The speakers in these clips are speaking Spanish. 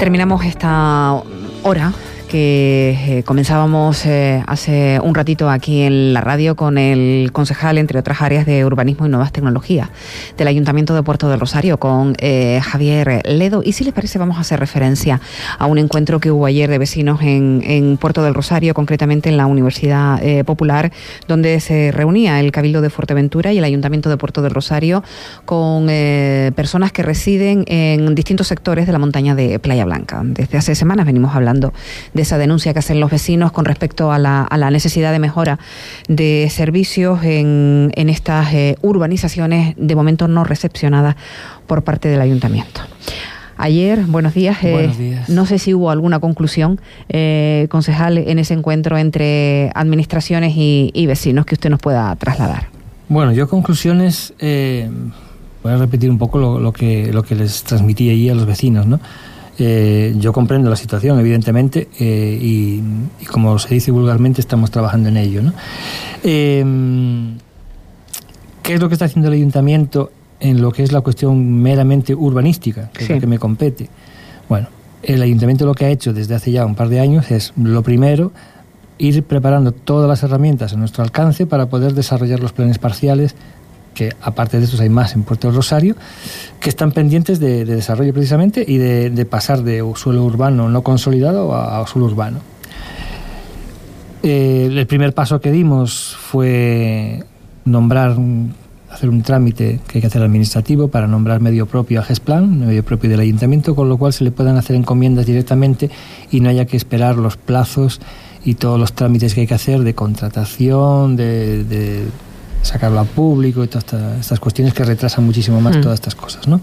terminamos esta hora que eh, comenzábamos eh, hace un ratito aquí en la radio con el concejal, entre otras áreas de urbanismo y nuevas tecnologías del Ayuntamiento de Puerto del Rosario, con eh, Javier Ledo. Y si les parece, vamos a hacer referencia a un encuentro que hubo ayer de vecinos en, en Puerto del Rosario, concretamente en la Universidad Popular, donde se reunía el Cabildo de Fuerteventura y el Ayuntamiento de Puerto del Rosario con personas que residen en distintos sectores de la montaña de Playa Blanca. Desde hace semanas venimos hablando de esa denuncia que hacen los vecinos con respecto a la, necesidad de mejora de servicios en, estas eh, urbanizaciones de momento no recepcionadas por parte del ayuntamiento. Ayer, buenos días. Eh, no sé si hubo alguna conclusión, eh, concejal, en ese encuentro entre administraciones y, vecinos que usted nos pueda trasladar. Bueno, yo conclusiones, voy a repetir un poco lo, lo, que, lo que les transmití allí a los vecinos, ¿no? Eh, yo comprendo la situación, evidentemente, eh, y, como se dice vulgarmente, estamos trabajando en ello. Eh, ¿Qué es lo que está haciendo el ayuntamiento en lo que es la cuestión meramente urbanística, que es lo que me compete? Bueno, el ayuntamiento lo que ha hecho desde hace ya un par de años es, lo primero, ir preparando todas las herramientas a nuestro alcance para poder desarrollar los planes parciales que aparte de estos hay más en Puerto Rosario, que están pendientes de, desarrollo precisamente y de, pasar de suelo urbano no consolidado a, suelo urbano. Eh, el primer paso que dimos fue nombrar, hacer un trámite que hay que hacer administrativo para nombrar medio propio a GESPLAN, medio propio del ayuntamiento, con lo cual se le puedan hacer encomiendas directamente y no haya que esperar los plazos y todos los trámites que hay que hacer de contratación, de sacarlo a público y todas estas, cuestiones que retrasan muchísimo más mm. todas estas cosas, ¿no?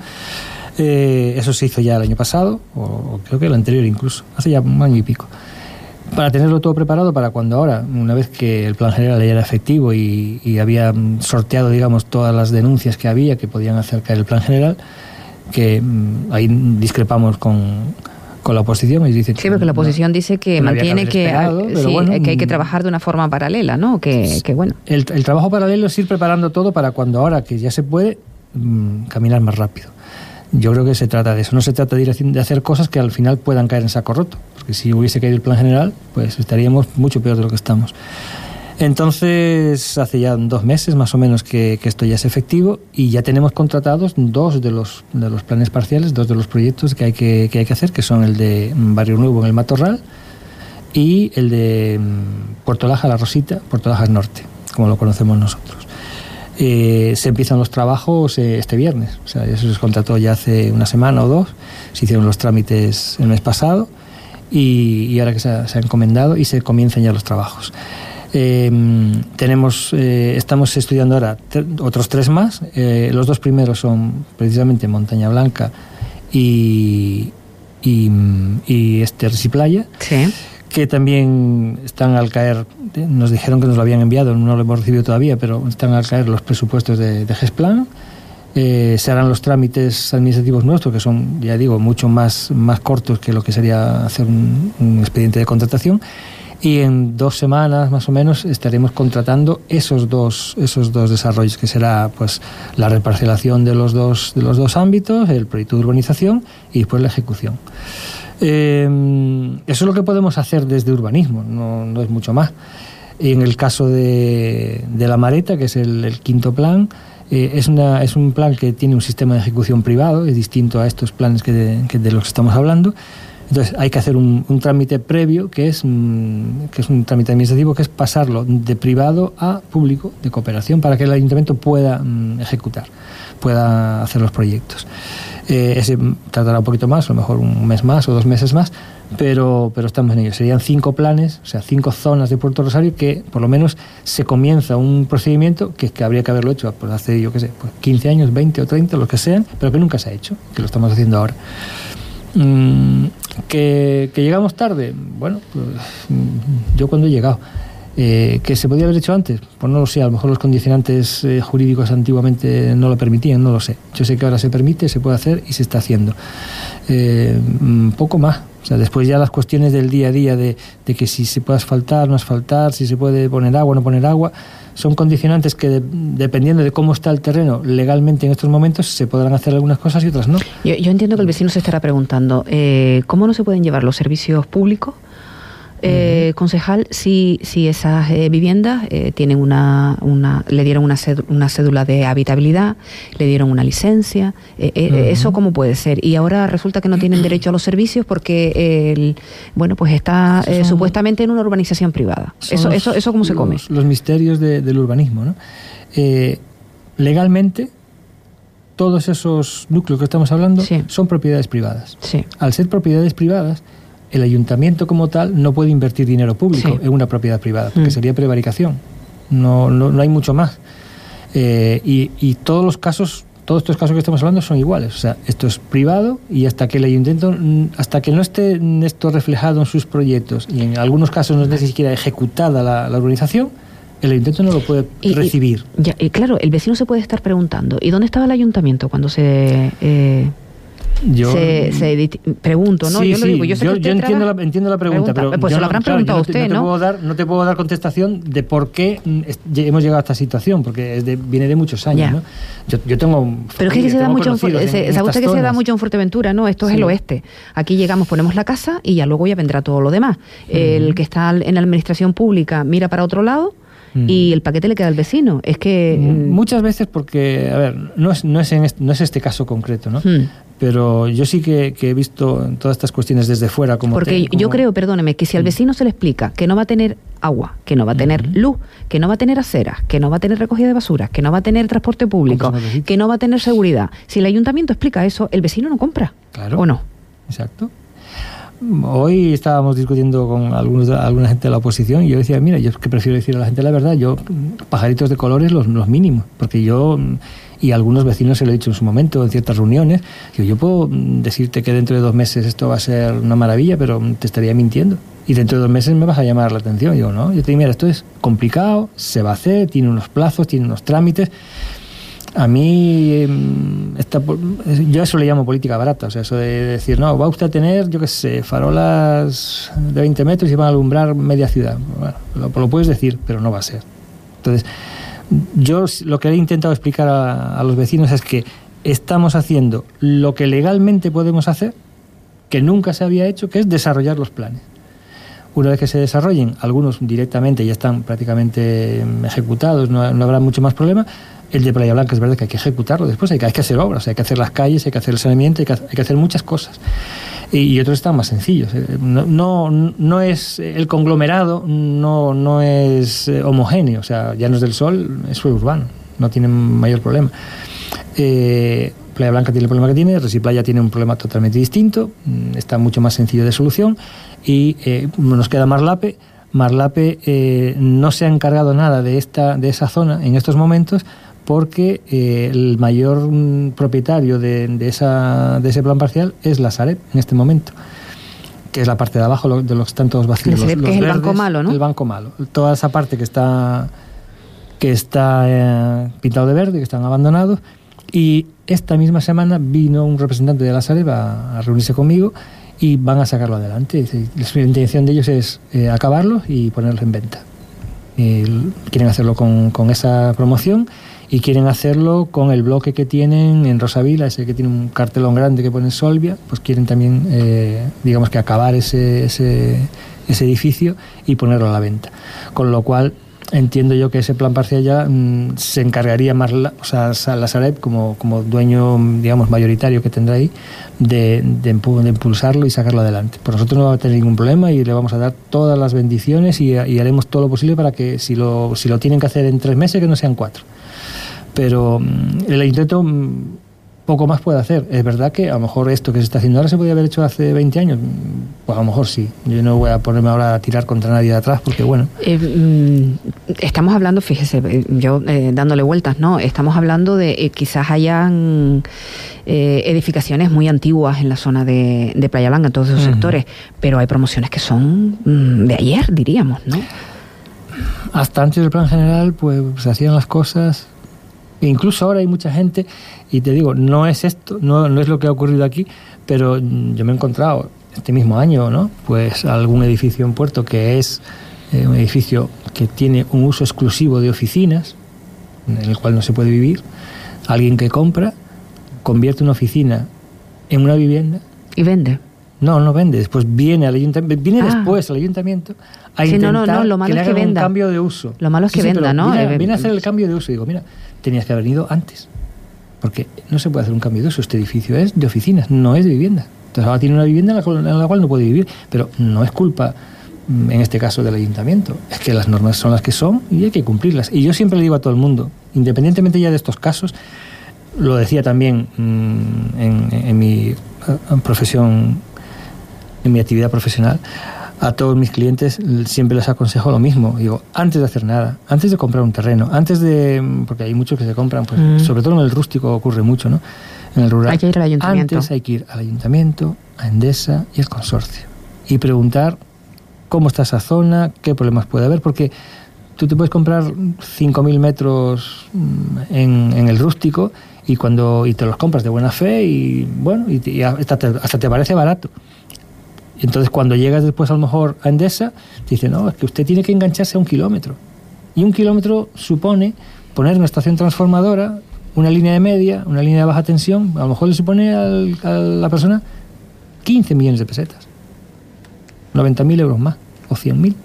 Eh, eso se hizo ya el año pasado, o creo que el anterior incluso, hace ya un año y pico. Para tenerlo todo preparado para cuando ahora, una vez que el plan general ya era efectivo y, y había sorteado, digamos, todas las denuncias que había que podían hacer caer el plan general, que mm, ahí discrepamos con, con la oposición y dicen sí porque la oposición dice que mantiene que, que, hay que trabajar de una forma paralela no que, bueno. El, trabajo paralelo es ir preparando todo para cuando ahora que ya se puede mm, caminar más rápido. Yo creo que se trata de eso. No se trata de, hacer cosas que al final puedan caer en saco roto porque si hubiese caído el plan general pues estaríamos mucho peor de lo que estamos entonces, hace ya dos meses más o menos que, esto ya es efectivo y ya tenemos contratados dos de los, de los planes parciales, dos de los proyectos que hay que, que hay que hacer, que son el de Barrio Nuevo en el Matorral y el de mm, Puerto Laja, La Rosita, Puerto Laja Norte, como lo conocemos nosotros. Eh, se empiezan los trabajos eh, este viernes, o sea, eso se contrató ya hace una semana o dos, se hicieron los trámites el mes pasado y, ahora que se ha, se ha encomendado y se comienzan ya los trabajos. Eh, tenemos, eh, estamos estudiando ahora otros tres más. Eh, los dos primeros son precisamente Montaña Blanca y, y, este Playa. Que también están al caer, nos dijeron que nos lo habían enviado, no lo hemos recibido todavía, pero están al caer los presupuestos de, de GESPLAN. se harán los trámites administrativos nuestros, que son, ya digo, mucho más, más cortos que lo que sería hacer un expediente de contratación y en dos semanas más o menos estaremos contratando esos dos, esos dos desarrollos, que será pues la reparcelación de los dos, de los dos ámbitos, el proyecto de urbanización y después la ejecución. Eh, eso es lo que podemos hacer desde urbanismo, no, no es mucho más. Y en el caso de, de la Mareta, que es el, quinto plan, eh, es, una, es un plan que tiene un sistema de ejecución privado, es distinto a estos planes que de, que de los que estamos hablando, entonces hay que hacer un, trámite previo que es, mm, que es un trámite administrativo que es pasarlo de privado a público de cooperación para que el ayuntamiento pueda mm, ejecutar, pueda hacer los proyectos. Eh, ese tardará un poquito más, a lo mejor un mes más o dos meses más, pero, pero estamos en ello. Serían cinco planes, o sea, cinco zonas de Puerto Rosario que por lo menos se comienza un procedimiento que, que habría que haberlo hecho pues hace, yo qué sé, pues 15 años, 20 o 30, lo que sean, pero que nunca se ha hecho, que lo estamos haciendo ahora. Mm, ¿Que, llegamos tarde? Bueno, pues, yo cuando he llegado. Eh, ¿Que se podía haber hecho antes? Pues no lo sé, a lo mejor los condicionantes eh, jurídicos antiguamente no lo permitían, no lo sé. Yo sé que ahora se permite, se puede hacer y se está haciendo. Eh, mm, poco más. O sea, después ya las cuestiones del día a día de, que si se puede asfaltar, no asfaltar, si se puede poner agua, no poner agua, son condicionantes que dependiendo de cómo está el terreno legalmente en estos momentos se podrán hacer algunas cosas y otras no. Yo, yo entiendo que el vecino se estará preguntando, ¿cómo no se pueden llevar los servicios públicos? Eh, concejal, si, si esas eh, viviendas eh, tienen una, una, le dieron una, una cédula de habitabilidad, le dieron una licencia, eh, eso cómo puede ser. Y ahora resulta que no tienen derecho a los servicios porque el, bueno, pues está supuestamente en una urbanización privada. Eso, eso, eso cómo se come. Los, misterios del urbanismo, ¿no? legalmente todos esos núcleos que estamos hablando son propiedades privadas. Al ser propiedades privadas, el ayuntamiento como tal no puede invertir dinero público en una propiedad privada, porque mm. sería prevaricación. No, no, hay mucho más. Eh, y, todos los casos, todos estos casos que estamos hablando son iguales. O sea, esto es privado y hasta que el ayuntamiento, hasta que no esté esto reflejado en sus proyectos y en algunos casos no esté ni siquiera ejecutada la, la urbanización, el ayuntamiento no lo puede recibir. Y, claro, el vecino se puede estar preguntando, ¿y dónde estaba el ayuntamiento cuando se... Eh, yo, se, pregunto, ¿no? yo, lo digo, yo, sé que entiendo, la, entiendo, la, pregunta, pero pues se lo habrán preguntado a usted, no, ¿no? Te puedo dar, no te puedo dar contestación de por qué hemos llegado a esta situación, porque viene de muchos años, ¿no? Yo, tengo Pero es que, se da mucho en, se, sabe usted que se da mucho en Fuerteventura, ¿no? Esto es el oeste. Aquí llegamos, ponemos la casa y ya luego ya vendrá todo lo demás. El que está en la administración pública mira para otro lado y el paquete le queda al vecino. Es que... Mm, muchas veces porque, a ver, no es, no es, este, no es este caso concreto, ¿no? Hmm. Pero yo sí que, he visto todas estas cuestiones desde fuera. Como porque yo creo, perdóneme, que si al vecino se le explica que no va a tener agua, que no va a tener luz, que no va a tener aceras, que no va a tener recogida de basuras, que no va a tener transporte público, que no va a tener seguridad. Si el ayuntamiento explica eso, el vecino no compra. Claro. ¿O no? Exacto. Hoy estábamos discutiendo con algunos, alguna gente de la oposición y yo decía, mira, yo es que prefiero decir a la gente la verdad, yo pajaritos de colores los, los mínimos, porque yo y algunos vecinos se lo he dicho en su momento, en ciertas reuniones, yo, yo puedo decirte que dentro de dos meses esto va a ser una maravilla, pero te estaría mintiendo. Y dentro de dos meses me vas a llamar la atención. yo, no, yo te digo, mira, esto es complicado, se va a hacer, tiene unos plazos, tiene unos trámites. A mí, em, esta, yo eso le llamo política barata, o sea, eso de decir, no, va usted a tener, yo qué sé, farolas de 20 metros y van a alumbrar media ciudad. Bueno, lo, puedes decir, pero no va a ser. Entonces, yo lo que he intentado explicar a, los vecinos es que estamos haciendo lo que legalmente podemos hacer, que nunca se había hecho, que es desarrollar los planes. Una vez que se desarrollen, algunos directamente ya están prácticamente ejecutados, no, no habrá mucho más problema, el de Playa Blanca es verdad que hay que ejecutarlo después, hay que, hay que hacer obras, hay que hacer las calles, hay que hacer el saneamiento, hay que, hay que hacer muchas cosas. Y, otros están más sencillos. Eh, no, no, no, es el conglomerado, no, no es eh, homogéneo, o sea, Llanos del Sol es urbano, no tiene mayor problema. Eh, Playa Blanca tiene el problema que tiene, Playa tiene un problema totalmente distinto, mm, está mucho más sencillo de solución y nos queda Marlape. Marlape no se ha encargado nada de, esta, de esa zona en estos momentos porque eh, el mayor mm, propietario de, esa, de ese plan parcial es la Sareb en este momento que es la parte de abajo de los tantos vacíos. que es el banco malo, ¿no? El banco malo. Toda esa parte que está que está eh, pintado de verde, que están abandonados. Y esta misma semana vino un representante de la Sareb a, reunirse conmigo y van a sacarlo adelante. La intención de ellos es eh, acabarlo y ponerlo en venta. quieren hacerlo con, con esa promoción y quieren hacerlo con el bloque que tienen en Rosavila, ese que tiene un cartelón grande que pone Solvia, pues quieren también, eh, digamos que acabar ese, ese, ese, edificio y ponerlo a la venta. Con lo cual entiendo yo que ese plan parcial ya mm, se encargaría más, la, o sea, la Sareb como, dueño, digamos, mayoritario que tendrá ahí, de, de, impulsarlo y sacarlo adelante. Por nosotros no va a tener ningún problema y le vamos a dar todas las bendiciones y, y haremos todo lo posible para que si lo, si lo tienen que hacer en tres meses, que no sean cuatro pero mm, el intento mm, poco más puede hacer. Es verdad que a lo mejor esto que se está haciendo ahora se podía haber hecho hace 20 años. Pues a lo mejor sí. Yo no voy a ponerme ahora a tirar contra nadie de atrás porque, bueno. Eh, mm, estamos hablando, fíjese, eh, yo eh, dándole vueltas, ¿no? Estamos hablando de quizás hayan edificaciones muy antiguas en la zona de, Playa Blanca, en todos esos sectores, pero hay promociones que son de ayer, diríamos, ¿no? hasta antes del plan general, pues se hacían las cosas. Incluso ahora hay mucha gente, y te digo, no es esto, no, no es lo que ha ocurrido aquí, pero yo me he encontrado este mismo año, ¿no? Pues algún edificio en Puerto que es eh, un edificio que tiene un uso exclusivo de oficinas, en el cual no se puede vivir. Alguien que compra, convierte una oficina en una vivienda. Y vende. No, no vende. Después viene al ayuntamiento, viene ah. después al ayuntamiento a sí, intentar no, no, lo malo que, es que venda. un cambio de uso. Lo malo es que venda, ¿no? Eh, viene, a hacer el cambio de uso. Digo, mira, tenías que haber venido antes. Porque no se puede hacer un cambio de uso. Este edificio es de oficinas, no es de vivienda. Entonces ahora tiene una vivienda en la, cual, en la cual no puede vivir. Pero no es culpa, mm, en este caso, del ayuntamiento. Es que las normas son las que son y hay que cumplirlas. Y yo siempre le digo a todo el mundo, independientemente ya de estos casos, lo decía también mm, en, en mi profesión en mi actividad profesional, a todos mis clientes siempre les aconsejo lo mismo. Digo, antes de hacer nada, antes de comprar un terreno, antes de. Porque hay muchos que se compran, pues, mm. sobre todo en el rústico ocurre mucho, ¿no? En el rural. Hay que ir al ayuntamiento. Antes hay que ir al ayuntamiento, a Endesa y al consorcio. Y preguntar cómo está esa zona, qué problemas puede haber, porque tú te puedes comprar 5.000 metros mm, en, en, el rústico y cuando y te los compras de buena fe y bueno y, hasta, te, hasta te parece barato y entonces cuando llegas después a lo mejor a Endesa, dice, no, es que usted tiene que engancharse a un kilómetro. Y un kilómetro supone poner una estación transformadora, una línea de media, una línea de baja tensión, a lo mejor le supone a la persona 15 millones de pesetas. 90.000 euros más, o 100.000.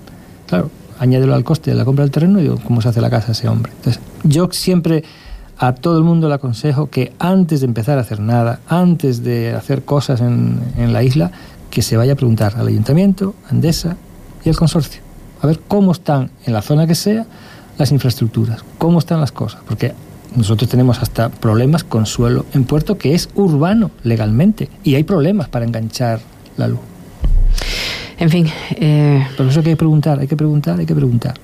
Claro, añádelo al coste de la compra del terreno y digo, ¿cómo se hace la casa ese hombre? Entonces, yo siempre a todo el mundo le aconsejo que antes de empezar a hacer nada, antes de hacer cosas en, en la isla, que se vaya a preguntar al ayuntamiento, a Endesa y al consorcio, a ver cómo están en la zona que sea las infraestructuras, cómo están las cosas, porque nosotros tenemos hasta problemas con suelo en puerto que es urbano legalmente y hay problemas para enganchar la luz. En fin. Eh... Por eso hay que preguntar, hay que preguntar, hay que preguntar.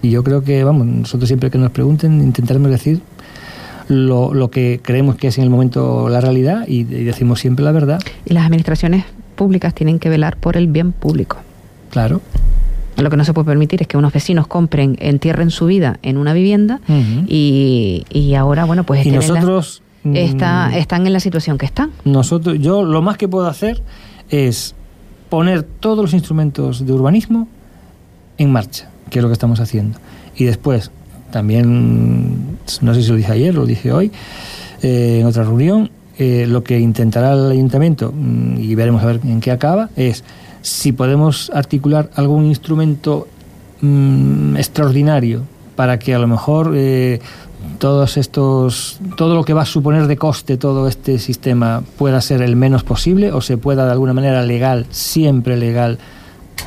Y yo creo que, vamos, nosotros siempre que nos pregunten intentaremos decir lo, lo, que creemos que es en el momento la realidad y, y decimos siempre la verdad. ¿Y las administraciones públicas tienen que velar por el bien público. Claro. Lo que no se puede permitir es que unos vecinos compren, entierren su vida en una vivienda y, y, ahora, bueno, pues y nosotros está, mm, están en la situación que están. Nosotros, yo lo más que puedo hacer es poner todos los instrumentos de urbanismo en marcha, que es lo que estamos haciendo. Y después, también, no sé si lo dije ayer, lo dije hoy, eh, en otra reunión, eh, lo que intentará el ayuntamiento, mm, y veremos a ver en qué acaba, es si podemos articular algún instrumento mm, extraordinario para que a lo mejor eh, todos estos todo lo que va a suponer de coste todo este sistema pueda ser el menos posible o se pueda de alguna manera legal siempre legal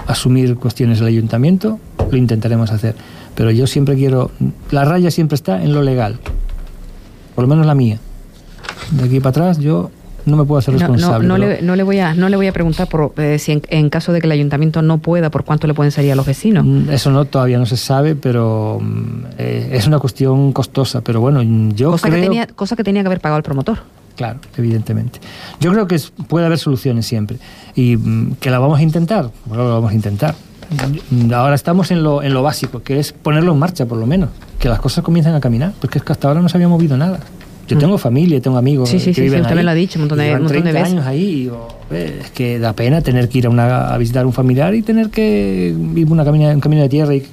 asumir cuestiones del ayuntamiento lo intentaremos hacer. Pero yo siempre quiero la raya siempre está en lo legal por lo menos la mía de aquí para atrás yo no me puedo hacer responsable. No, le, no, le, voy a, no le voy a preguntar por, eh, si en, caso de que el ayuntamiento no pueda, por cuánto le pueden salir a los vecinos. Mm, eso no todavía no se sabe, pero mm, eh, es una cuestión costosa. Pero bueno, yo cosa creo... Que tenía, cosa que tenía que haber pagado el promotor. Claro, evidentemente. Yo creo que puede haber soluciones siempre. Y mm, que la vamos a intentar, bueno, lo vamos a intentar. Ahora estamos en lo, en lo básico, que es ponerlo en marcha, por lo menos. Que las cosas comiencen a caminar, porque es que hasta ahora no se había movido nada. Yo tengo familia, tengo amigos sí, sí, que sí, viven sí, usted me lo ha dicho un montón de, un montón de veces. años ahí y digo, es que da pena tener que ir a, una, a visitar a un familiar y tener que ir una camina, un camino de tierra y,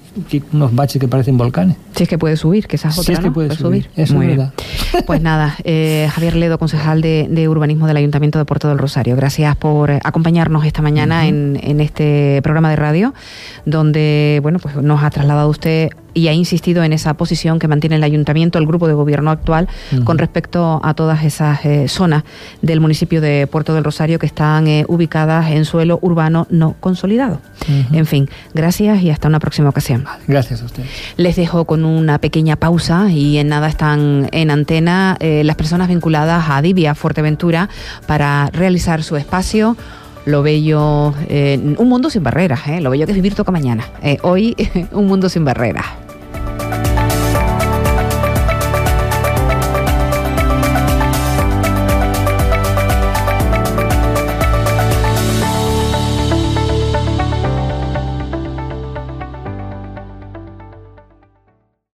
unos baches que parecen volcanes. Si es que puede subir, que esas otras, Si es que puede, subir. Eso Muy es verdad. Pues nada, eh, Javier Ledo, concejal de, de, Urbanismo del Ayuntamiento de Puerto del Rosario, gracias por acompañarnos esta mañana en, en este programa de radio, donde bueno pues nos ha trasladado usted y ha insistido en esa posición que mantiene el ayuntamiento, el grupo de gobierno actual, con respecto a todas esas eh, zonas del municipio de Puerto del Rosario que están eh, ubicadas en suelo urbano no consolidado. En fin, gracias y hasta una próxima ocasión. Gracias a usted. Les dejo con una pequeña pausa y en nada están en antena eh, las personas vinculadas a Divia Fuerteventura para realizar su espacio lo bello, un mundo sin barreras, lo bello que es vivir toca mañana. hoy, un mundo sin barreras.